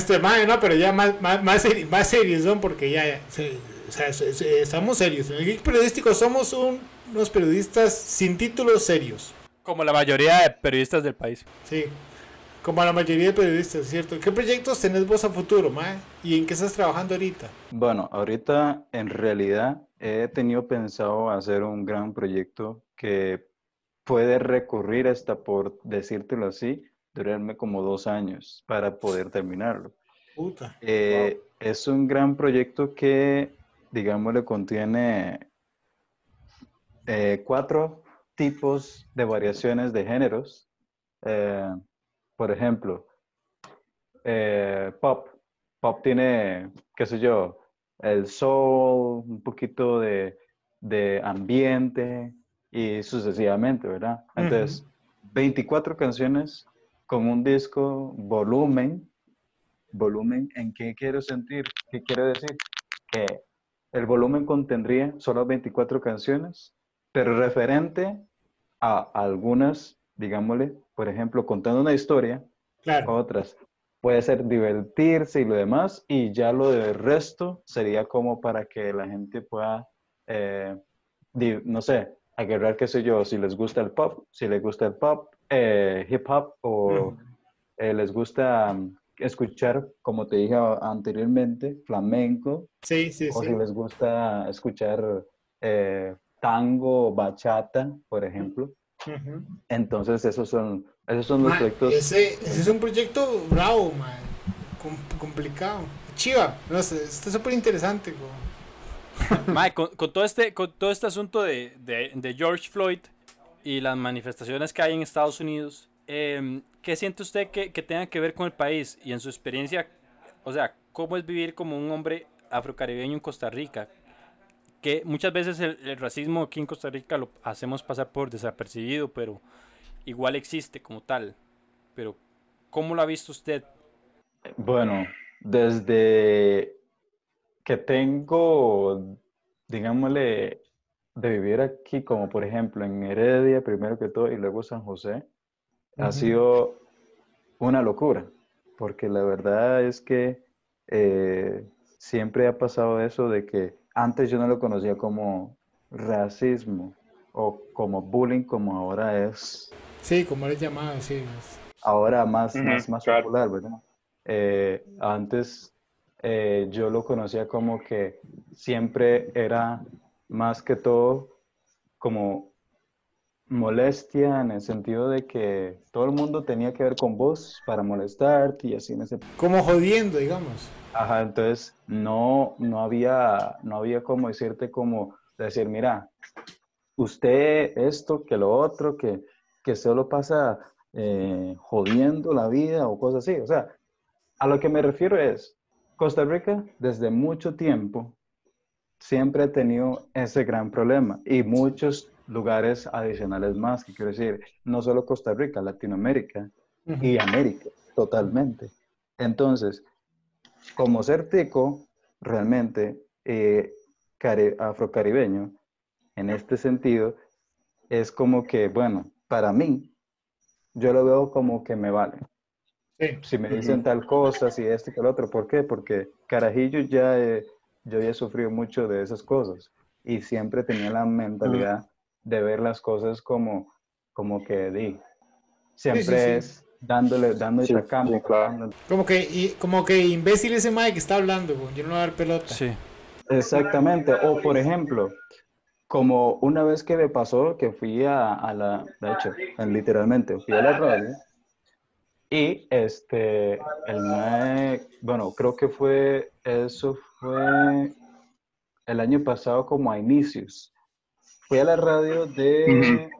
este mae, no, pero ya más, más, más, más serios son porque ya, o sea, estamos serios. En el geek periodístico somos unos periodistas sin títulos serios. Como la mayoría de periodistas del país. Sí, como la mayoría de periodistas, ¿cierto? ¿Qué proyectos tenés vos a futuro, mae? ¿Y en qué estás trabajando ahorita? Bueno, ahorita en realidad he tenido pensado hacer un gran proyecto que puede recurrir hasta, por decírtelo así, durarme como dos años para poder terminarlo. Puta. Eh, es un gran proyecto que, digamos, le contiene eh, cuatro tipos de variaciones de géneros. Eh, por ejemplo, pop. Pop tiene, qué sé yo, el soul, un poquito de, de ambiente y sucesivamente, ¿verdad? Entonces, 24 canciones con un disco volumen, volumen, ¿en qué quiero sentir? ¿Qué quiero decir? Que el volumen contendría solo 24 canciones, pero referente a algunas, digámosle, por ejemplo, contando una historia, claro. otras. Puede ser divertirse y lo demás, y ya lo del resto sería como para que la gente pueda, eh, no sé, agarrar, qué sé yo, si les gusta el pop, si les gusta el pop, eh, hip hop o eh, les gusta escuchar, como te dije anteriormente, flamenco. Sí, sí, o si les gusta escuchar eh, tango, bachata, por ejemplo. Entonces, esos son, esos son los proyectos. Ese, ese, es un proyecto bravo, man. complicado. Chiva, no sé, está súper interesante. Mike, con, todo este, con todo este asunto de, de, George Floyd y las manifestaciones que hay en Estados Unidos, eh, ¿qué siente usted que, que, tenga que ver con el país y en su experiencia? O sea, ¿cómo es vivir como un hombre afrocaribeño en Costa Rica? Que muchas veces el, el racismo aquí en Costa Rica lo hacemos pasar por desapercibido, pero igual existe como tal. Pero, ¿cómo lo ha visto usted? Bueno, desde que tengo, digámosle, de vivir aquí, como por ejemplo en Heredia, primero que todo, y luego San José, ha sido una locura, porque la verdad es que eh, siempre ha pasado eso de que antes yo no lo conocía como racismo o como bullying, como ahora es. Sí, como es llamado, sí. Ahora más, más, más popular, ¿verdad? Eh, antes eh, yo lo conocía como que siempre era más que todo como molestia en el sentido de que todo el mundo tenía que ver con vos para molestarte y así en ese como jodiendo digamos. Ajá entonces no no había no había como decirte como decir mira usted esto que lo otro que que solo pasa eh, jodiendo la vida o cosas así o sea a lo que me refiero es Costa Rica desde mucho tiempo siempre ha tenido ese gran problema y muchos lugares adicionales más, que quiero decir, no solo Costa Rica, Latinoamérica y América, totalmente. Entonces, como ser tico, realmente eh, afrocaribeño, en este sentido, es como que, bueno, para mí, yo lo veo como que me vale. Si me dicen tal cosa, si este que el otro, ¿por qué? Porque carajillo ya yo ya he sufrido mucho de esas cosas y siempre tenía la mentalidad de ver las cosas como, como que di, siempre es dándole, dándole sí, cambio, Como que, y, como que imbécil ese Mike que está hablando, yo no voy a dar pelota. Sí. Exactamente. O por ejemplo, como una vez que me pasó que fui a, a la, de hecho, literalmente, fui a la radio y este, el MAE, bueno, creo que fue, eso fue el año pasado como a inicios. Fui a la radio de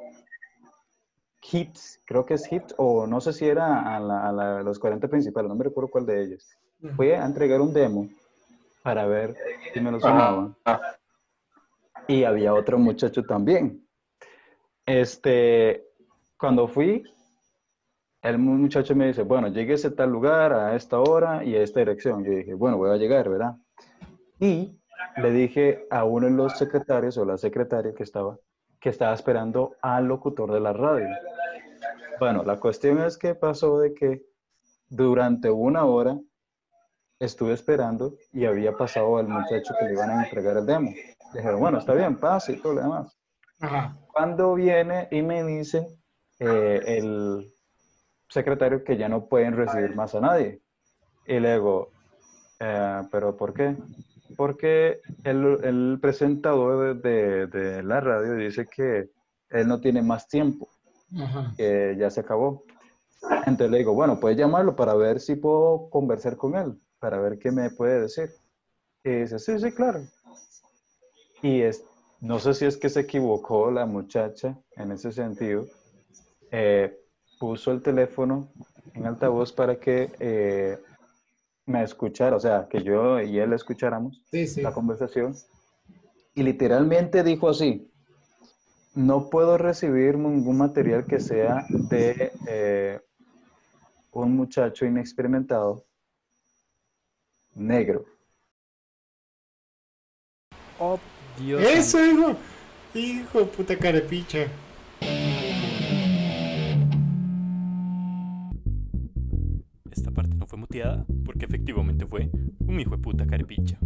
Hits, creo que es Hits, o no sé si era a, la, los 40 principales, no me recuerdo cuál de ellos. Fui a entregar un demo para ver si me lo sonaban. Y había otro muchacho también. Este, cuando fui, el muchacho me dice, bueno, llegue a tal lugar, a esta hora y a esta dirección. Yo dije, bueno, voy a llegar, ¿verdad? Y le dije a uno de los secretarios o la secretaria que estaba, que estaba esperando al locutor de la radio. Bueno, la cuestión es que pasó de que durante una hora estuve esperando y había pasado al muchacho que le iban a entregar el demo. Dijeron, bueno, está bien, pase y todo lo demás. Cuando viene y me dice eh, el secretario que ya no pueden recibir más a nadie. Y le digo, eh, ¿pero por qué? Porque el, el presentador de, de, la radio dice que él no tiene más tiempo, que ya se acabó. Entonces le digo, bueno, puedes llamarlo para ver si puedo conversar con él, para ver qué me puede decir. Y dice, sí, sí, claro. Y es, no sé si es que se equivocó la muchacha en ese sentido. Eh, puso el teléfono en altavoz para que eh, me escuchara, o sea, que yo y él escucháramos la conversación. Y literalmente dijo así, no puedo recibir ningún material que sea de eh, un muchacho inexperimentado negro. Oh, Dios. Eso, hijo. Hijo, puta carepicha. Muteada porque efectivamente fue un hijo de puta carepicha.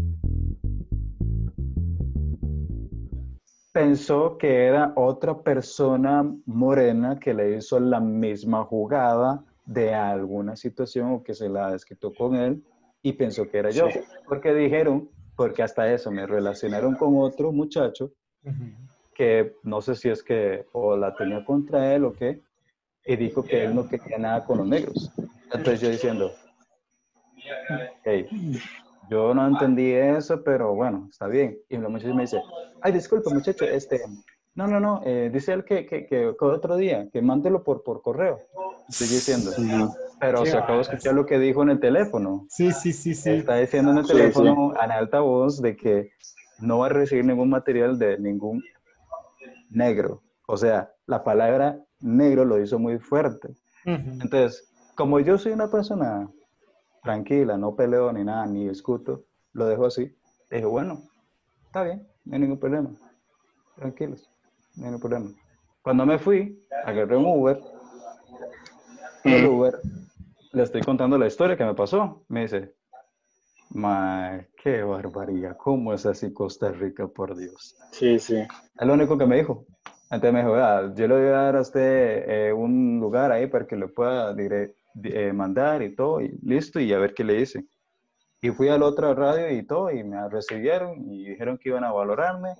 Pensó que era otra persona morena que le hizo la misma jugada de alguna situación o que se la desquitó con él y pensó que era yo. Porque dijeron, porque hasta eso me relacionaron con otro muchacho que no sé si es que o la tenía contra él o qué, y dijo que él no quería nada con los negros. Entonces yo diciendo, hey, yo no entendí eso, pero bueno, está bien. Y la muchacha me dice, ay, disculpa muchacho, este, no, no, no, eh, dice él que, que, que, otro día, que mándelo por, por correo. Estoy diciendo. Pero se acabó de escuchar lo que dijo en el teléfono. Sí, sí, sí, sí. Está diciendo en el teléfono en alta voz de que no va a recibir ningún material de ningún negro. O sea, la palabra negro lo hizo muy fuerte. Entonces, como yo soy una persona tranquila, no peleo ni nada, ni discuto, lo dejo así. Dije, bueno, está bien, no hay ningún problema. Tranquilos, no hay ningún problema. Cuando me fui, agarré un Uber. El Uber, le estoy contando la historia que me pasó. Me dice, ma, qué barbaridad, ¿cómo es así Costa Rica, por Dios? Sí, sí. Es lo único que me dijo. Entonces me dijo, yo le voy a dar a usted eh, un lugar ahí para que lo pueda eh, mandar y todo, y listo, y a ver qué le dice. Y fui a la otra radio y todo, y me recibieron y dijeron que iban a valorarme.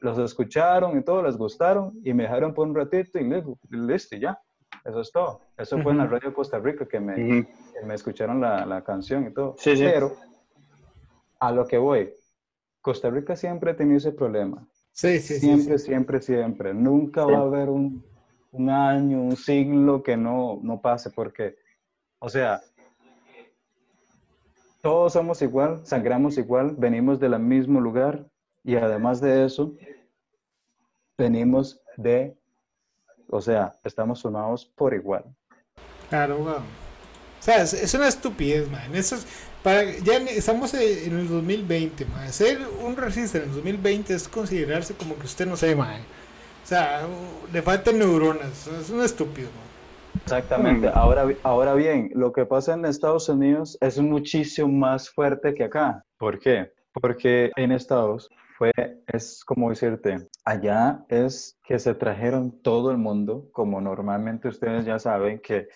Los escucharon y todo, les gustaron, y me dejaron por un ratito y listo, y ya. Eso es todo. Eso fue en la radio de Costa Rica que me, me escucharon la, la, canción y todo. Sí, sí. Pero a lo que voy, Costa Rica siempre ha tenido ese problema. Sí, sí, siempre, siempre, siempre. Nunca va a haber un, un año, un siglo que no, no pase, porque, o sea, todos somos igual, sangramos igual, venimos del mismo lugar y además de eso, venimos de, o sea, estamos formados por igual. Claro, wow. O sea, es, una estupidez, man. Eso para, ya estamos en el 2020, man. Ser un racista en el 2020 es considerarse como que usted no sabe, man. O sea, le faltan neuronas. Es un estúpido. Exactamente. Ahora, ahora bien, lo que pasa en Estados Unidos es muchísimo más fuerte que acá. ¿Por qué? Porque en Estados fue, es como decirte, allá es que se trajeron todo el mundo, como normalmente ustedes ya saben que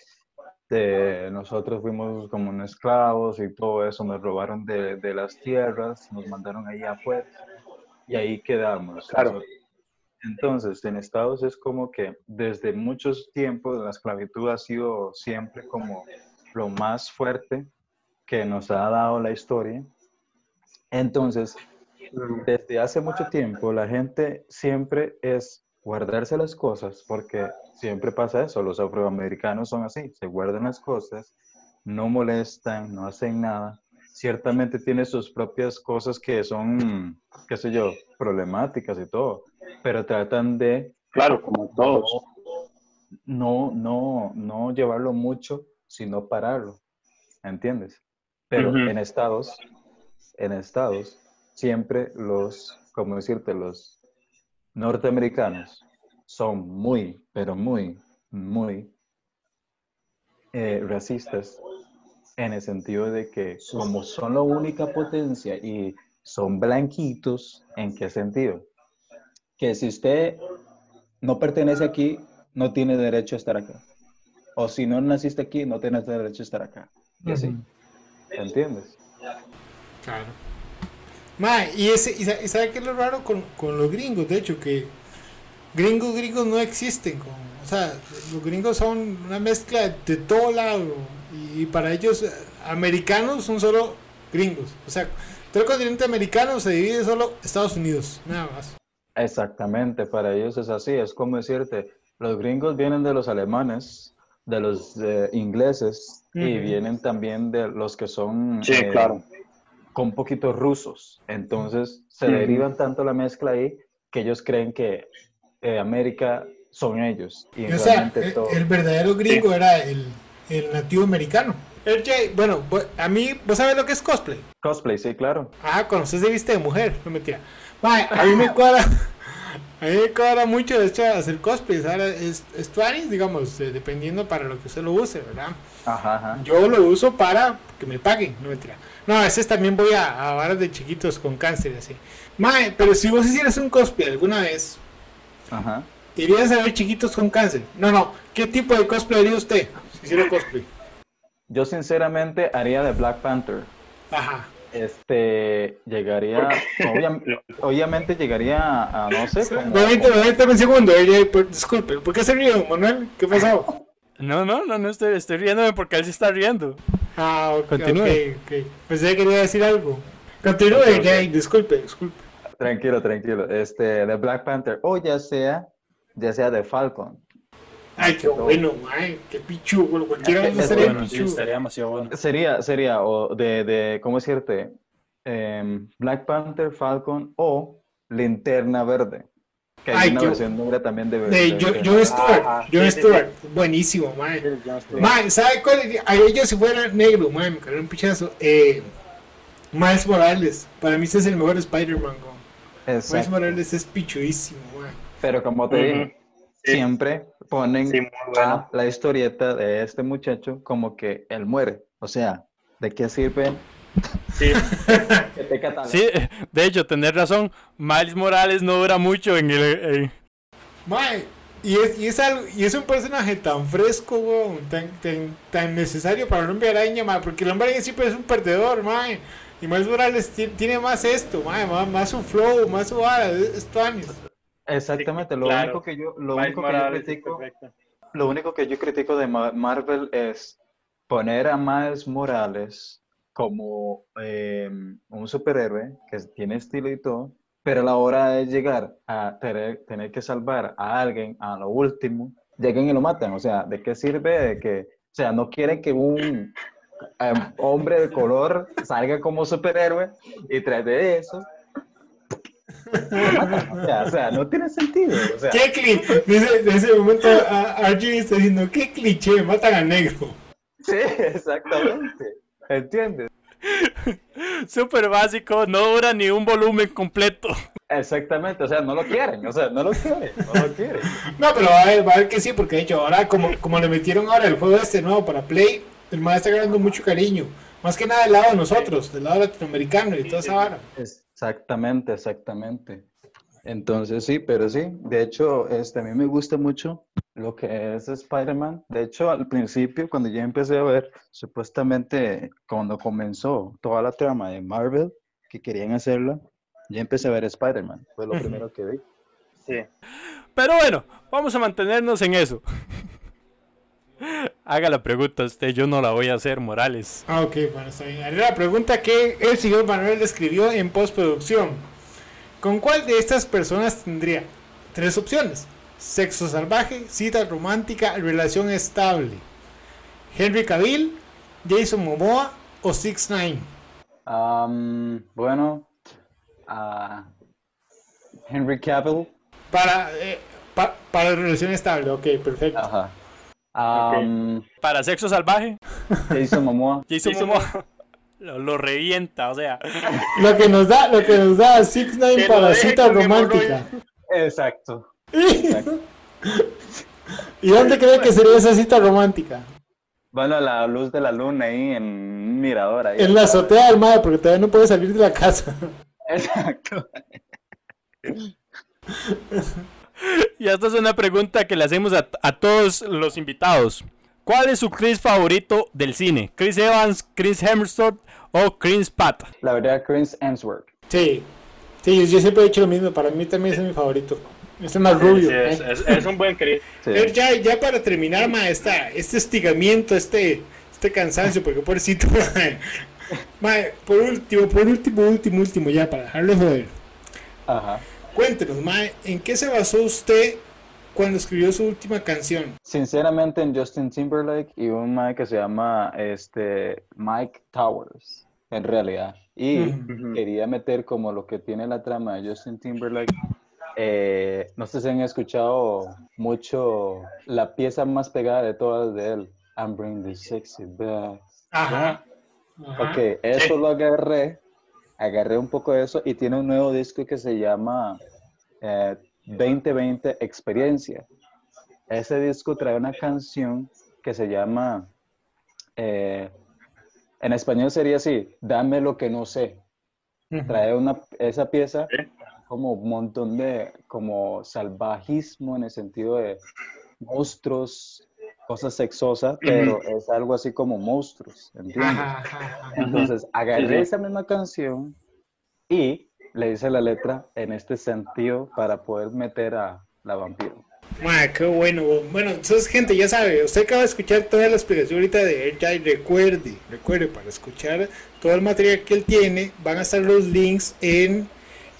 nosotros fuimos como esclavos y todo eso, nos robaron de, de las tierras, nos mandaron ahí afuera y ahí quedamos. Claro. Entonces, en Estados es como que desde muchos tiempos la esclavitud ha sido siempre como lo más fuerte que nos ha dado la historia. Entonces, desde hace mucho tiempo la gente siempre es guardarse las cosas, porque siempre pasa eso, los afroamericanos son así, se guardan las cosas, no molestan, no hacen nada. Ciertamente tiene sus propias cosas que son, qué sé yo, problemáticas y todo, pero tratan de... Claro, como todos. No, no, no llevarlo mucho, sino pararlo, ¿entiendes? Pero en Estados, en Estados, siempre los, como decirte, los norteamericanos son muy, pero muy, muy eh, racistas en el sentido de que como son la única potencia y son blanquitos, ¿en qué sentido? Que si usted no pertenece aquí, no tiene derecho a estar acá. O si no naciste aquí, no tienes derecho a estar acá. Y así. ¿Entiendes? Claro. Ma, y, ese, y sabe qué es lo raro con, con, los gringos, de hecho, que gringos, gringos no existen. o sea, los gringos son una mezcla de todo lado. Y, para ellos, americanos son solo gringos. O sea, todo el continente americano se divide solo Estados Unidos, nada más. Exactamente, para ellos es así. Es como decirte, los gringos vienen de los alemanes, de los ingleses y vienen también de los que son sí, eh, claro. con poquitos rusos. Entonces se derivan tanto la mezcla ahí que ellos creen que eh, América son ellos. Y o sea, el, verdadero gringo era el, el, nativo americano. RJ, bueno, a mí, ¿vos sabés lo que es cosplay? Cosplay, sí, claro. Ah, cuando usted se viste de mujer, no mentira. A mí me cuadra. A mí me cuadra mucho, de hecho, hacer cosplay. Ahora es, es digamos, eh, dependiendo para lo que usted lo use, ¿verdad? Ajá, ajá. Yo lo uso para que me paguen, no mentira. No, a veces también voy a, a varas de chiquitos con cáncer, así. Mae, pero si vos hicieras un cosplay alguna vez, Ajá. irías a ver chiquitos con cáncer. No, no. ¿Qué tipo de cosplay haría usted si hiciera cosplay? Yo, sinceramente, haría de Black Panther. Ajá este llegaría obviamente llegaría a, no sé como, un segundo disculpe ¿por qué se ríe Manuel? ¿qué pasó? no no no no estoy, estoy riéndome porque él se está riendo. Ah ok, continúe. okay, pensé que quería decir algo. Continúe disculpe disculpe. Tranquilo tranquilo. Este de Black Panther. O ya sea ya sea de Falcon Ay, qué bueno, ay, qué pichu, bueno, cualquiera sería pichu. estaría demasiado bueno. Sería, sería, o de, de ¿cómo decirte? Eh, Black Panther, Falcon o Linterna Verde. Que hay una versión negra también de, de, John, John Stewart, ah, John Stewart, buenísimo, man. Man, ¿sabe cuál? A ellos si fuera negro, man, me cayó un pichazo. Eh, Miles Morales, para mí ese es el mejor Spider-Man, Miles Morales es pichudísimo, man. Pero como te dije, siempre ponen la historieta de este muchacho como que él muere. O sea, ¿de qué sirve? Sí. sí, de hecho, tener razón, Miles Morales no dura mucho en el... y es, y, es algo, y es un personaje tan fresco, tan, tan, necesario para el hombre araña, porque el hombre araña siempre es un perdedor, man. Y Miles Morales tiene, más esto, más, más su flow, más su vara, es, Exactamente, lo único que yo, lo único que yo critico, lo único que yo critico de Marvel es poner a Miles Morales como em, un superhéroe que tiene estilo y todo, pero a la hora de llegar a tener, tener que salvar a alguien a lo último, lleguen y lo matan. O sea, ¿de qué sirve de que, o sea, no quieren que un em, hombre de color salga como superhéroe y tras de eso o sea, no tiene sentido. O sea. ¿Qué cliché? En ese momento Archie está diciendo, ¿qué cliché? Matan a negro. Sí, exactamente. ¿Entiendes? Súper básico, no dura ni un volumen completo. Exactamente, o sea, no lo quieren, o sea, no lo quieren, no lo quieren. No, pero va a ver, va a ver que sí, porque de hecho ahora como, como le metieron ahora el juego este nuevo para Play, el maestro está ganando mucho cariño. Más que nada del lado de nosotros, del lado latinoamericano y toda esa vara. Exactamente, exactamente. Entonces sí, pero sí, de hecho, este, a mí me gusta mucho lo que es Spider-Man. De hecho, al principio, cuando yo empecé a ver, supuestamente, cuando comenzó toda la trama de Marvel, que querían hacerla, ya empecé a ver Spider-Man. Fue lo primero que vi. Sí. Pero bueno, vamos a mantenernos en eso. Haga la pregunta usted, yo no la voy a hacer, Morales. Ah, ok, bueno, está bien. la pregunta que el señor Manuel escribió en postproducción. ¿Con cuál de estas personas tendría? Tres opciones. Sexo salvaje, cita romántica, relación estable. Henry Cavill, Jason Momoa o Six Nine. bueno, Henry Cavill. Para, eh, para relación estable, ok, perfecto. Ajá. Para sexo salvaje. Jason Momoa. Jason, Momoa. Lo, revienta, o sea. Lo que nos da, lo que nos da Six Nine para cita romántica. Exacto. ¿Y dónde cree que sería esa cita romántica? Bueno, la luz de la luna ahí en un mirador ahí. En la azotea del madre, porque todavía no puede salir de la casa. Exacto. Y esta es una pregunta que le hacemos a, a todos los invitados. ¿Cuál es su Chris favorito del cine? ¿Chris Evans, Chris Hemsworth o Chris Pratt? La verdad, Chris Hemsworth. Sí, sí, yo siempre he dicho lo mismo. Para mí también es mi favorito. Este es más rubio. Sí, es, es- es un buen Chris. Sí. Pero ya, ya para terminar, ma, esta, este estigamiento, este, este cansancio, porque pobrecito, ma, ma, por último, por último, último, último, ya para dejarlo joder. Ajá. Cuéntenos, ma, ¿en qué se basó usted cuando escribió su última canción? Sinceramente en Justin Timberlake y un Mike que se llama este Mike Towers, en realidad. Y quería meter como lo que tiene la trama de Justin Timberlake. eh, no sé si han escuchado mucho la pieza más pegada de todas de él. I'm bringing the sexy back. Ajá. Ajá. Ok, eso lo agarré, agarré un poco de eso y tiene un nuevo disco que se llama eh, 2020 Experiencia. Ese disco trae una canción que se llama, eh, en español sería así, Dame lo que no sé. Trae una, esa pieza como un montón de, como salvajismo en el sentido de monstruos, cosas sexosas, pero es algo así como monstruos, ¿entiendes? Entonces agarré esa misma canción y le hice la letra en este sentido para poder meter a la vampiro. Qué bueno. Bueno, entonces, gente, ya sabe, usted acaba de escuchar toda la explicación ahorita de Air Jai. Recuerde, recuerde, para escuchar todo el material que él tiene, van a estar los links en,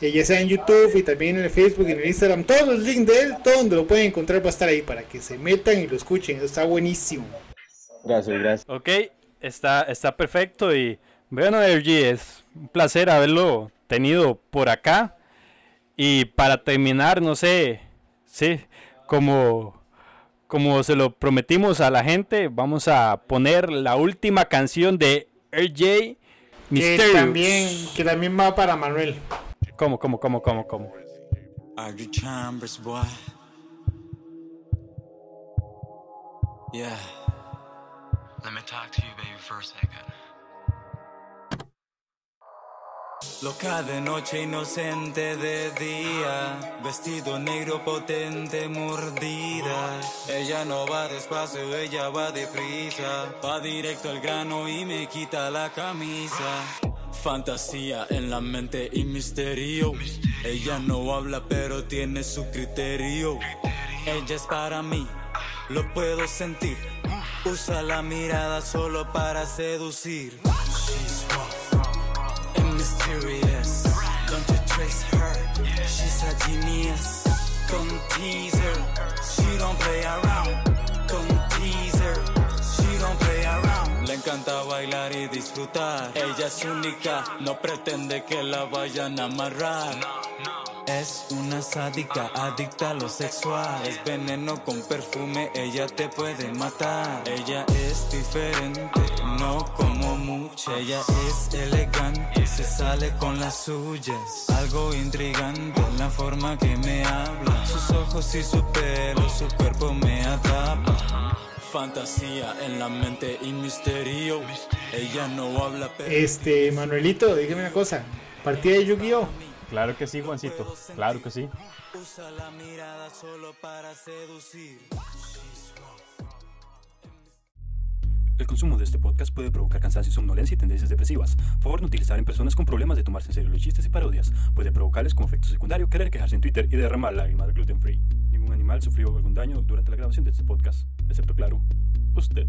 ya sea en YouTube y también en el Facebook y en el Instagram. Todos los links de él, todo donde lo pueden encontrar va a estar ahí para que se metan y lo escuchen. Está buenísimo. Gracias, gracias. Ok, está, está perfecto y bueno, RG, es un placer haberlo tenido por acá. Y para terminar, no sé, sí, como, como se lo prometimos a la gente, vamos a poner la última canción de RJ Que también, que también va para Manuel. ¿Cómo, cómo, cómo, cómo, cómo? Chambers, boy. Yeah. Let me talk to you, baby, for a second. Loca de noche, inocente de día. Vestido negro, potente, mordida. Ella no va despacio, ella va deprisa. Va directo al grano y me quita la camisa. Fantasía en la mente y misterio. Ella no habla, pero tiene su criterio. Ella es para mí, lo puedo sentir. Usa la mirada solo para seducir. She's rough and mysterious. Don't you trace her? She's a genius. Con teaser, she don't play around. Con teaser, she don't play around. Le encanta bailar y disfrutar. Ella es única, no pretende que la vayan a amarrar. Es una sádica, adicta a lo sexual. Es veneno con perfume, ella te puede matar. Ella es diferente, no como mucha. Ella es elegante, se sale con las suyas. Algo intrigante en la forma que me habla. Sus ojos y su pelo, su cuerpo me atrapa. Fantasía en la mente y misterio. Ella no habla, pero. Este, Manuelito, dígame una cosa. Partida de Yu-Gi-Oh! Claro que sí, Juancito. Claro que sí. Usa la mirada solo para seducir. El consumo de este podcast puede provocar cansancio, somnolencia y tendencias depresivas. Favor no utilizar en personas con problemas de tomarse en serio los chistes y parodias. Puede provocarles como efecto secundario querer quejarse en Twitter y derramar lágrimas gluten free. Ningún animal sufrió algún daño durante la grabación de este podcast, excepto claro, usted.